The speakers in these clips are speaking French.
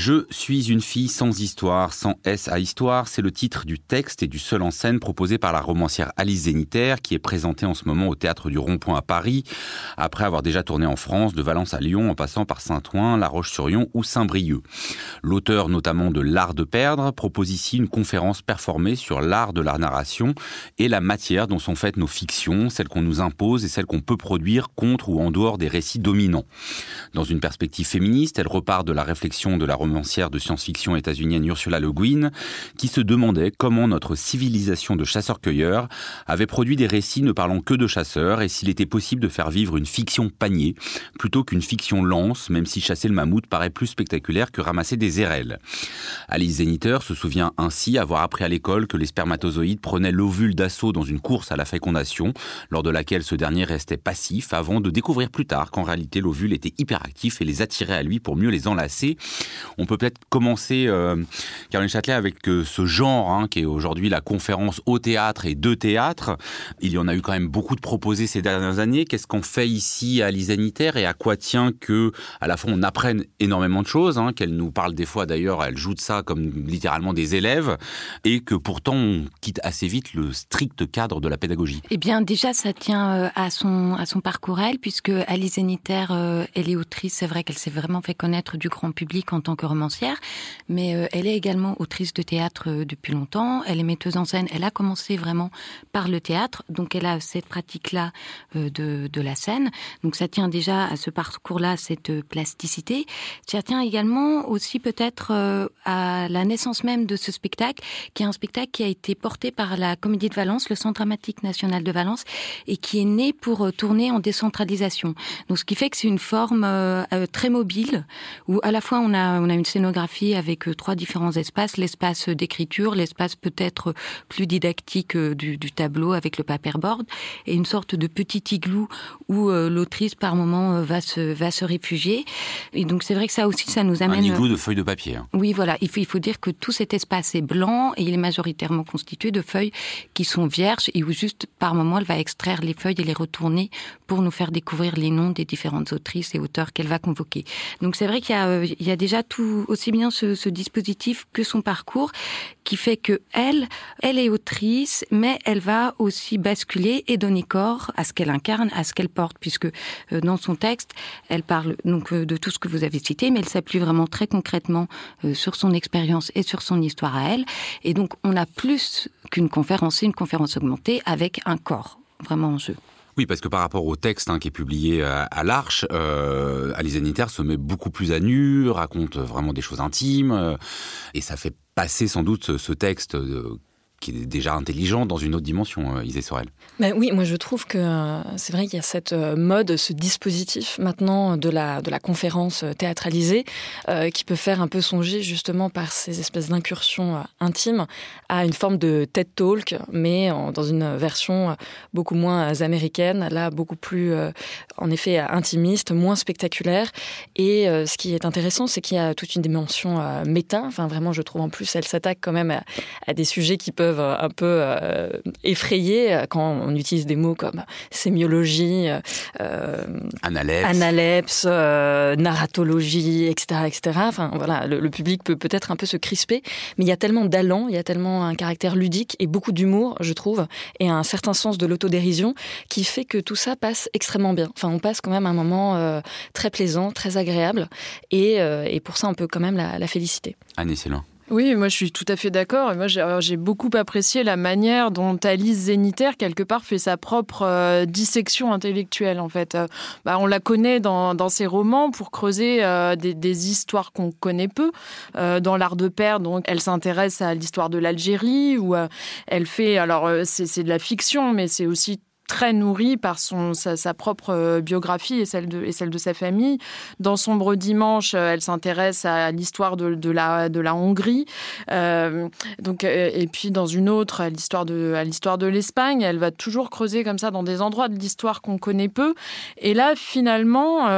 Je suis une fille sans histoire, sans S à histoire, c'est le titre du texte et du seul en scène proposé par la romancière Alice Zénitaire qui est présentée en ce moment au théâtre du Rond-Point à Paris, après avoir déjà tourné en France, de Valence à Lyon, en passant par Saint-Ouen, La Roche-sur-Yon ou Saint-Brieuc. L'auteur notamment de L'art de perdre propose ici une conférence performée sur l'art de la narration et la matière dont sont faites nos fictions, celles qu'on nous impose et celles qu'on peut produire contre ou en dehors des récits dominants. Dans une perspective féministe, elle repart de la réflexion de la romancière de science-fiction états-unienne Ursula Le Guin, qui se demandait comment notre civilisation de chasseurs-cueilleurs avait produit des récits ne parlant que de chasseurs et s'il était possible de faire vivre une fiction panier plutôt qu'une fiction lance, même si chasser le mammouth paraît plus spectaculaire que ramasser des érelles. Alice Zeniter se souvient ainsi avoir appris à l'école que les spermatozoïdes prenaient l'ovule d'assaut dans une course à la fécondation, lors de laquelle ce dernier restait passif avant de découvrir plus tard qu'en réalité l'ovule était hyperactif et les attirait à lui pour mieux les enlacer. On peut peut-être commencer, euh, Caroline Châtelet, avec euh, ce genre hein, qui est aujourd'hui la conférence au théâtre et de théâtre. Il y en a eu quand même beaucoup de proposés ces dernières années. Qu'est-ce qu'on fait ici à l'Isanitaire et à quoi tient que, à la fois, on apprenne énormément de choses, hein, qu'elle nous parle des fois d'ailleurs, elle joue de ça comme littéralement des élèves, et que pourtant on quitte assez vite le strict cadre de la pédagogie. Eh bien, déjà, ça tient euh, à son à son parcours elle, puisque Alice Zénitaire, elle est autrice. C'est vrai qu'elle s'est vraiment fait connaître du grand public en tant que romancière, mais euh, elle est également autrice de théâtre euh, depuis longtemps. Elle est metteuse en scène. Elle a commencé vraiment par le théâtre, donc elle a cette pratique-là euh, de, de la scène. Donc ça tient déjà à ce parcours-là, cette plasticité. Ça tient également aussi peut-être à la naissance même de ce spectacle, qui est un spectacle qui a été porté par la Comédie de Valence, le Centre dramatique national de Valence, et qui est né pour tourner en décentralisation. Donc ce qui fait que c'est une forme très mobile, où à la fois on a, on a une scénographie avec euh, trois différents espaces, l'espace d'écriture, l'espace peut-être plus didactique euh, du, du, tableau avec le paperboard, et une sorte de petit igloo où euh, l'autrice par moment va se va se réfugier. Et donc c'est vrai que ça aussi ça nous amène un igloo de feuilles de papier. Hein. Oui voilà, il faut il faut dire que tout cet espace est blanc et il est majoritairement constitué de feuilles qui sont vierges et où juste par moment elle va extraire les feuilles et les retourner pour nous faire découvrir les noms des différentes autrices et auteurs qu'elle va convoquer. Donc c'est vrai qu'il y a il y a déjà tout aussi bien ce, ce, dispositif que son parcours qui fait que elle, elle est autrice, mais elle va aussi basculer et donner corps à ce qu'elle incarne, à ce qu'elle porte, puisque euh, dans son texte, elle parle donc euh, de tout ce que vous avez cité, mais elle s'appuie vraiment très concrètement euh, sur son expérience et sur son histoire à elle. Et donc, on a plus qu'une conférence, une conférence augmentée avec un corps vraiment en jeu. Oui, parce que par rapport au texte hein, qui est publié à, à l'Arche, euh, Zeniter se met beaucoup plus à nu, raconte vraiment des choses intimes, euh, et ça fait passer sans doute ce, texte qui est déjà intelligent dans une autre dimension, euh, Isée Sorel. Ben oui, moi je trouve que euh, c'est vrai qu'il y a cette euh, mode, ce dispositif maintenant de la, de la conférence théâtralisée qui peut faire un peu songer justement par ces espèces d'incursions intimes à une forme de TED Talk, mais dans une version beaucoup moins américaine, là beaucoup plus en effet intimiste, moins spectaculaire. Et ce qui est intéressant, c'est qu'il y a toute une dimension méta. Enfin vraiment, je trouve en plus, elle s'attaque quand même à des sujets qui peuvent un peu euh, effrayés quand on utilise des mots comme sémiologie, euh, analepse, analepse euh, narratologie, etc., etc. Enfin voilà, le, le public peut peut-être un peu se crisper, mais il y a tellement d'allant, il y a tellement un caractère ludique et beaucoup d'humour, je trouve, et un certain sens de l'autodérision qui fait que tout ça passe extrêmement bien. Enfin, on passe quand même un moment euh, très plaisant, très agréable, et, euh, et pour ça, on peut quand même la, la féliciter. Anne Célan. Oui, moi je suis tout à fait d'accord. Moi j'ai beaucoup apprécié la manière dont Alice Zénitaire, quelque part, fait sa propre euh, dissection intellectuelle. En fait, euh, bah, on la connaît dans, ses romans pour creuser euh, des, histoires qu'on connaît peu. Dans l'art de père, donc elle s'intéresse à l'histoire de l'Algérie, euh, elle fait, alors c'est de la fiction, mais c'est aussi très nourri par son sa, propre euh, biographie et celle de et celle de sa famille. Dans sombre dimanche euh, elle s'intéresse à l'histoire de, de la de la Hongrie. Euh, donc et puis dans une autre à l'histoire de l'Espagne elle va toujours creuser comme ça dans des endroits de l'histoire qu'on connaît peu. Et là finalement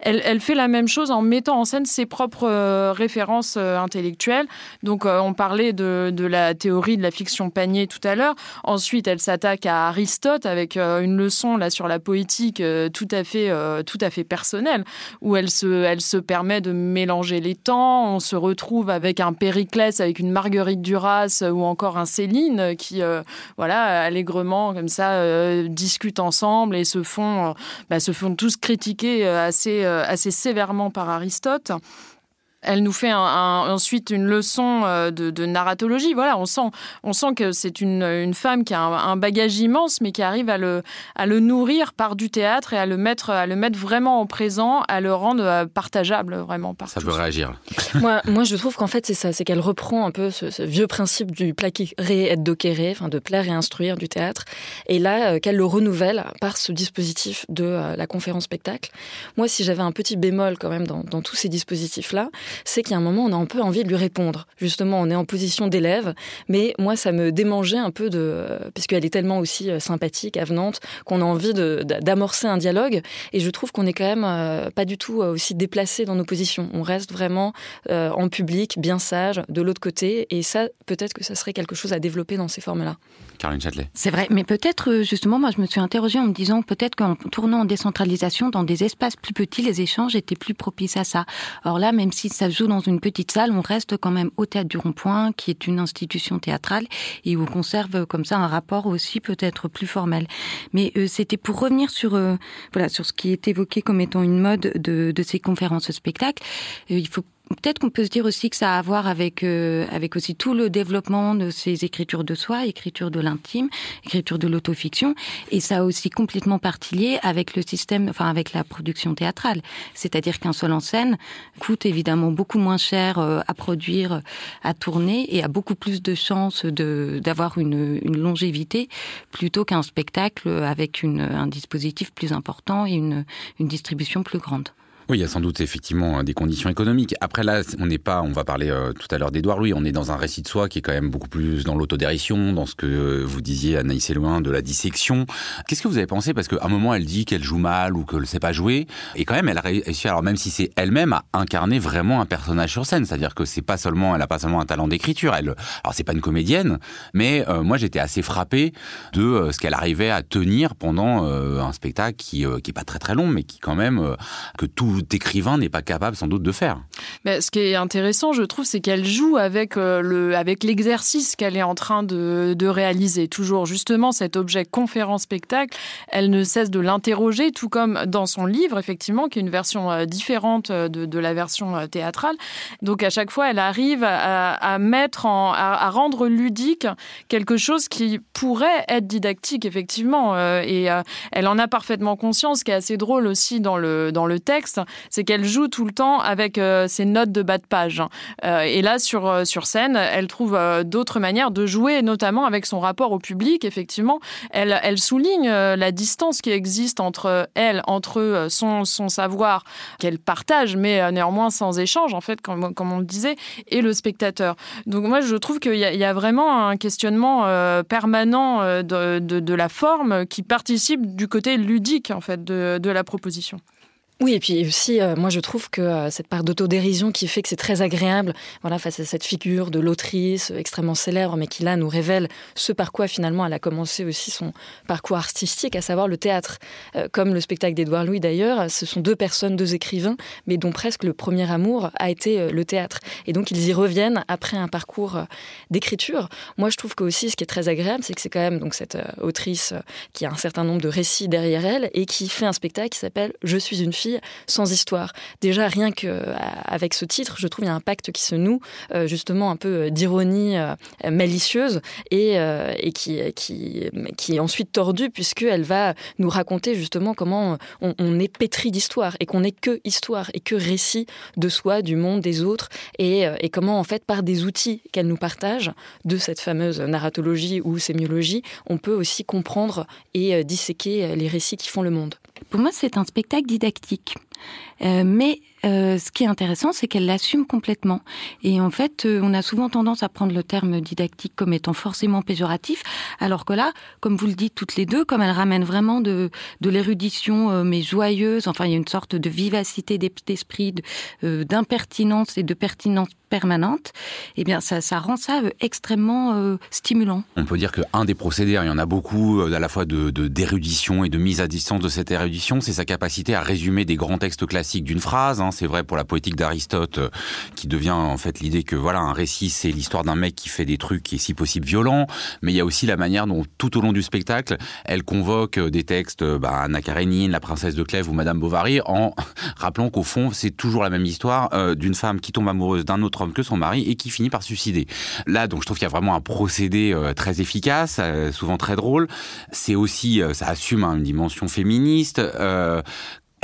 elle, elle fait la même chose en mettant en scène ses propres références intellectuelles. Donc on parlait de, de la théorie de la fiction panier tout à l'heure. Ensuite elle s'attaque à Aristote avec avec une leçon là sur la poétique tout à fait, tout à fait personnelle, où elle se, elle se permet de mélanger les temps. On se retrouve avec un Périclès, avec une Marguerite Duras ou encore un Céline qui, voilà, allègrement comme ça discutent ensemble et se font, bah, se font tous critiquer assez, assez sévèrement par Aristote. Elle nous fait ensuite une leçon euh, de, narratologie. Voilà, on sent, on sent que c'est une, femme qui a un, bagage immense, mais qui arrive à le, à le nourrir par du théâtre et à le mettre, à le mettre vraiment en présent, à le rendre euh, partageable vraiment par Ça veut réagir. moi, moi, je trouve qu'en fait, c'est ça, c'est qu'elle reprend un peu ce, vieux principe du plaquer et docere, enfin de plaire et instruire du théâtre, et là, euh, qu'elle le renouvelle par ce dispositif de la conférence spectacle. Moi, si j'avais un petit bémol quand même dans, dans tous ces dispositifs-là, c'est qu'il y a un moment, on a un peu envie de lui répondre. Justement, on est en position d'élève, mais moi, ça me démangeait un peu de, puisqu'elle est tellement aussi euh, sympathique, avenante, qu'on a envie d'amorcer un dialogue. Et je trouve qu'on est quand même euh, pas du tout euh, aussi déplacé dans nos positions. On reste vraiment en public, bien sage, de l'autre côté. Et ça, peut-être que ça serait quelque chose à développer dans ces formes-là. Caroline Châtelet. C'est vrai, mais peut-être justement, moi, je me suis interrogée en me disant peut-être qu'en tournant en décentralisation dans des espaces plus petits, les échanges étaient plus propices à ça. Or là, même si ça joue dans une petite salle, on reste quand même au Théâtre du Rond-Point, qui est une institution théâtrale, et on conserve comme ça un rapport aussi peut-être plus formel. Mais euh, c'était pour revenir sur euh, voilà sur ce qui est évoqué comme étant une mode de, de ces conférences spectacles. Euh, il faut Peut-être qu'on peut se dire aussi que ça a à voir avec euh, avec aussi tout le développement de ces écritures de soi, écriture de l'intime, écriture de l'autofiction, et ça a aussi complètement partie avec le système, enfin avec la production théâtrale. C'est-à-dire qu'un seul en scène coûte évidemment beaucoup moins cher euh, à produire, à tourner, et a beaucoup plus de chances de d'avoir une, une longévité plutôt qu'un spectacle avec une, un dispositif plus important et une, une distribution plus grande. Oui, il y a sans doute effectivement des conditions économiques. Après là, on n'est pas, on va parler euh, tout à l'heure d'Edouard Louis, on est dans un récit de soi qui est quand même beaucoup plus dans l'autodérision, dans ce que vous disiez Anaïs Elouin de la dissection. Qu'est-ce que vous avez pensé? Parce qu'à un moment, elle dit qu'elle joue mal ou qu'elle ne sait pas jouer, et quand même, elle a réussi, alors même si c'est elle-même, à incarner vraiment un personnage sur scène. C'est-à-dire que c'est pas seulement, elle a pas seulement un talent d'écriture. Elle, alors c'est pas une comédienne, mais euh, moi j'étais assez frappé de euh, ce qu'elle arrivait à tenir pendant un spectacle qui, qui est pas très très long, mais qui quand même que tout écrivain n'est pas capable sans doute de faire. Mais ce qui est intéressant, je trouve, c'est qu'elle joue avec euh, le avec l'exercice qu'elle est en train de, réaliser. Toujours justement cet objet conférence-spectacle, elle ne cesse de l'interroger, tout comme dans son livre, effectivement, qui est une version euh, différente euh, de, la version théâtrale. Donc à chaque fois, elle arrive à, à mettre en, à, rendre ludique quelque chose qui pourrait être didactique, effectivement. Et elle en a parfaitement conscience, ce qui est assez drôle aussi dans le dans le texte, c'est qu'elle joue tout le temps avec euh, ses notes de bas de page. Euh, et là, sur, euh, sur scène, elle trouve d'autres manières de jouer, notamment avec son rapport au public. Effectivement, elle, souligne la distance qui existe entre elle, entre son, son savoir qu'elle partage, mais néanmoins sans échange, en fait, comme, comme on le disait, et le spectateur. Donc moi, je trouve qu'il y, a vraiment un questionnement permanent de, la forme qui participe du côté ludique, en fait, de la proposition. Oui, et puis aussi, euh, moi je trouve que euh, cette part d'autodérision qui fait que c'est très agréable, voilà, face à cette figure de l'autrice extrêmement célèbre, mais qui là nous révèle ce par quoi finalement elle a commencé aussi son parcours artistique, à savoir le théâtre. Euh, comme le spectacle d'Édouard Louis d'ailleurs, ce sont deux personnes, deux écrivains, mais dont presque le premier amour a été le théâtre. Et donc ils y reviennent après un parcours d'écriture. Moi je trouve que aussi ce qui est très agréable, c'est que c'est quand même donc cette autrice qui a un certain nombre de récits derrière elle et qui fait un spectacle qui s'appelle Je suis une fille sans histoire. Déjà, rien que euh, avec ce titre, je trouve il y a un pacte qui se noue, euh, justement un peu euh, d'ironie malicieuse et, qui est ensuite tordue puisqu'elle va nous raconter justement comment on, est pétri d'histoire et qu'on n'est que histoire et que récit de soi, du monde, des autres et, et comment en fait par des outils qu'elle nous partage de cette fameuse narratologie ou sémiologie, on peut aussi comprendre et disséquer les récits qui font le monde. Pour moi, c'est un spectacle didactique. politikk. Mais euh, ce qui est intéressant, c'est qu'elle l'assume complètement. Et en fait, euh, on a souvent tendance à prendre le terme didactique comme étant forcément péjoratif, alors que là, comme vous le dites toutes les deux, comme elle ramène vraiment de, l'érudition, euh, mais joyeuse, enfin, il y a une sorte de vivacité d'esprit, d'impertinence et de pertinence permanente, eh bien, ça, ça rend ça extrêmement stimulant. On peut dire qu'un des procédés, hein, il y en a beaucoup, à la fois de d'érudition et de mise à distance de cette érudition, c'est sa capacité à résumer des grands textes classiques d'une phrase. Hein, c'est vrai pour la poétique d'Aristote, euh, qui devient en fait l'idée que voilà un récit c'est l'histoire d'un mec qui fait des trucs est si possible violent, mais il y a aussi la manière dont tout au long du spectacle, elle convoque euh, des textes, euh, bah, Anna Karenine, la princesse de Clèves ou Madame Bovary, en rappelant qu'au fond c'est toujours la même histoire d'une femme qui tombe amoureuse d'un autre homme que son mari et qui finit par suicider. Là donc je trouve qu'il y a vraiment un procédé très efficace, souvent très drôle. C'est aussi ça assume hein, une dimension féministe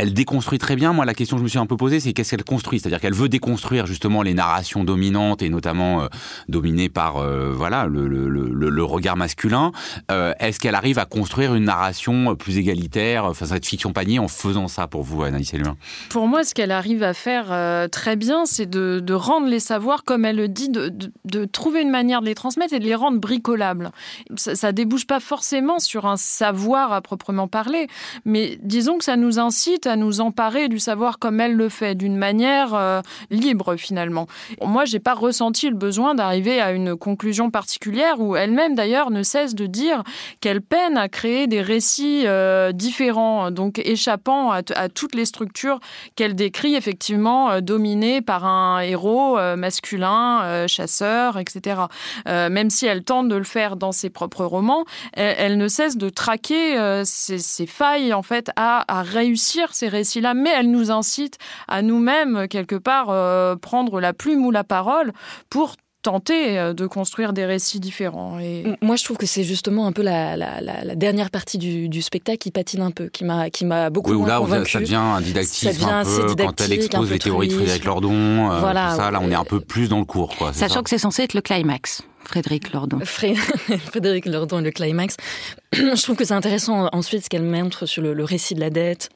elle déconstruit très bien. Moi, la question que je me suis un peu posée, c'est qu'est-ce qu'elle construit? C'est-à-dire qu'elle veut déconstruire justement les narrations dominantes et notamment euh, dominées par euh, voilà le, regard masculin. Euh, est-ce qu'elle arrive à construire une narration plus égalitaire, enfin cette fiction panier, en faisant ça pour vous, Anaïs Elluin Pour moi, ce qu'elle arrive à faire très bien, c'est de, rendre les savoirs, comme elle le dit, de, trouver une manière de les transmettre et de les rendre bricolables. Ça, ça débouche pas forcément sur un savoir à proprement parler, mais disons que ça nous incite à nous emparer du savoir comme elle le fait, d'une manière euh, libre finalement. Moi, j'ai pas ressenti le besoin d'arriver à une conclusion particulière où elle-même d'ailleurs ne cesse de dire qu'elle peine à créer des récits euh, différents, donc échappant à, toutes les structures qu'elle décrit effectivement euh, dominées par un héros masculin, chasseur, etc. même si elle tente de le faire dans ses propres romans, elle, ne cesse de traquer ses, failles en fait à, à réussir ces récits-là, mais elle nous incite à nous-mêmes, quelque part, euh, prendre la plume ou la parole pour tenter euh, de construire des récits différents. Et... Moi, je trouve que c'est justement un peu la, dernière partie du, spectacle qui patine un peu, qui m'a qui m'a beaucoup oui, là, Ça devient un didactisme un peu quand elle expose les théories de Frédéric Lordon. Euh, voilà, ça, là, on est un peu plus dans le cours. Quoi, Sachant que c'est censé être le climax. Frédéric Lordon. Frédéric Lordon, le climax. je trouve que c'est intéressant ensuite ce qu'elle montre sur le récit de la dette,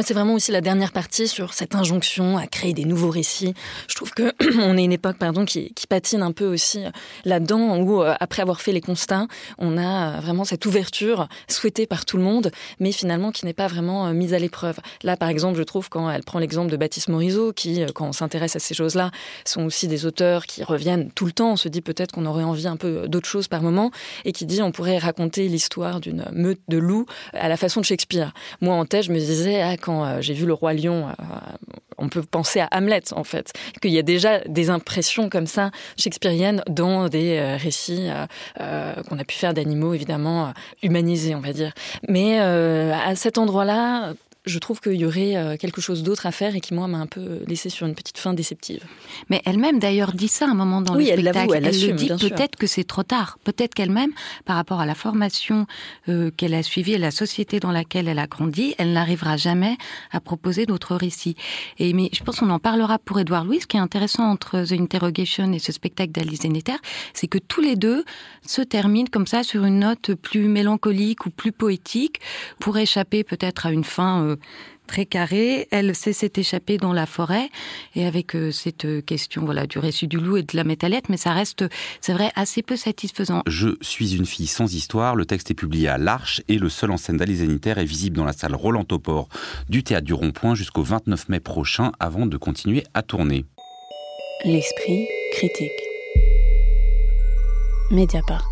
c'est vraiment aussi la dernière partie sur cette injonction à créer des nouveaux récits. Je trouve que on est une époque, pardon, qui, patine un peu aussi là-dedans, où euh, après avoir fait les constats, on a vraiment cette ouverture souhaitée par tout le monde, mais finalement qui n'est pas vraiment euh, mise à l'épreuve. Là, par exemple, je trouve quand elle prend l'exemple de Baptiste Morisot, qui, euh, quand on s'intéresse à ces choses-là, sont aussi des auteurs qui reviennent tout le temps. On se dit peut-être qu'on aurait envie un peu d'autre chose par moment, et qui dit on pourrait raconter l'histoire d'une meute de loups à la façon de Shakespeare. Moi, en tête, je me disais ah, quand euh, j'ai vu Le Roi Lion, euh, on peut penser à Hamlet, en fait. Qu'il y a déjà des impressions comme ça shakespeariennes dans des euh, récits qu'on a pu faire d'animaux, évidemment, humanisés, on va dire. Mais à cet endroit-là, je trouve qu'il y aurait euh, quelque chose d'autre à faire et qui, moi, m'a un peu laissé sur une petite fin déceptive. Mais elle-même, d'ailleurs, dit ça à un moment dans le spectacle. Elle, elle, elle le dit peut-être que c'est trop tard. Peut-être qu'elle-même, par rapport à la formation euh, qu'elle a suivie et la société dans laquelle elle a grandi, elle n'arrivera jamais à proposer d'autres récits. Et mais je pense qu'on en parlera pour Édouard Louis. Ce qui est intéressant entre The Interrogation et ce spectacle d'Alice Zennetter, c'est que tous les deux se terminent comme ça sur une note plus mélancolique ou plus poétique pour échapper peut-être à une fin... Euh, très carré. Elle sait s'est échappée dans la forêt et avec euh, cette euh, question voilà du récit du loup et de la métallette, mais ça reste, c'est vrai, assez peu satisfaisant. Je suis une fille sans histoire. Le texte est publié à l'Arche et le seul en scène d'Alice est visible dans la salle Roland Topor du théâtre du Rond-Point jusqu'au 29 mai prochain avant de continuer à tourner. L'esprit critique. Mediapart.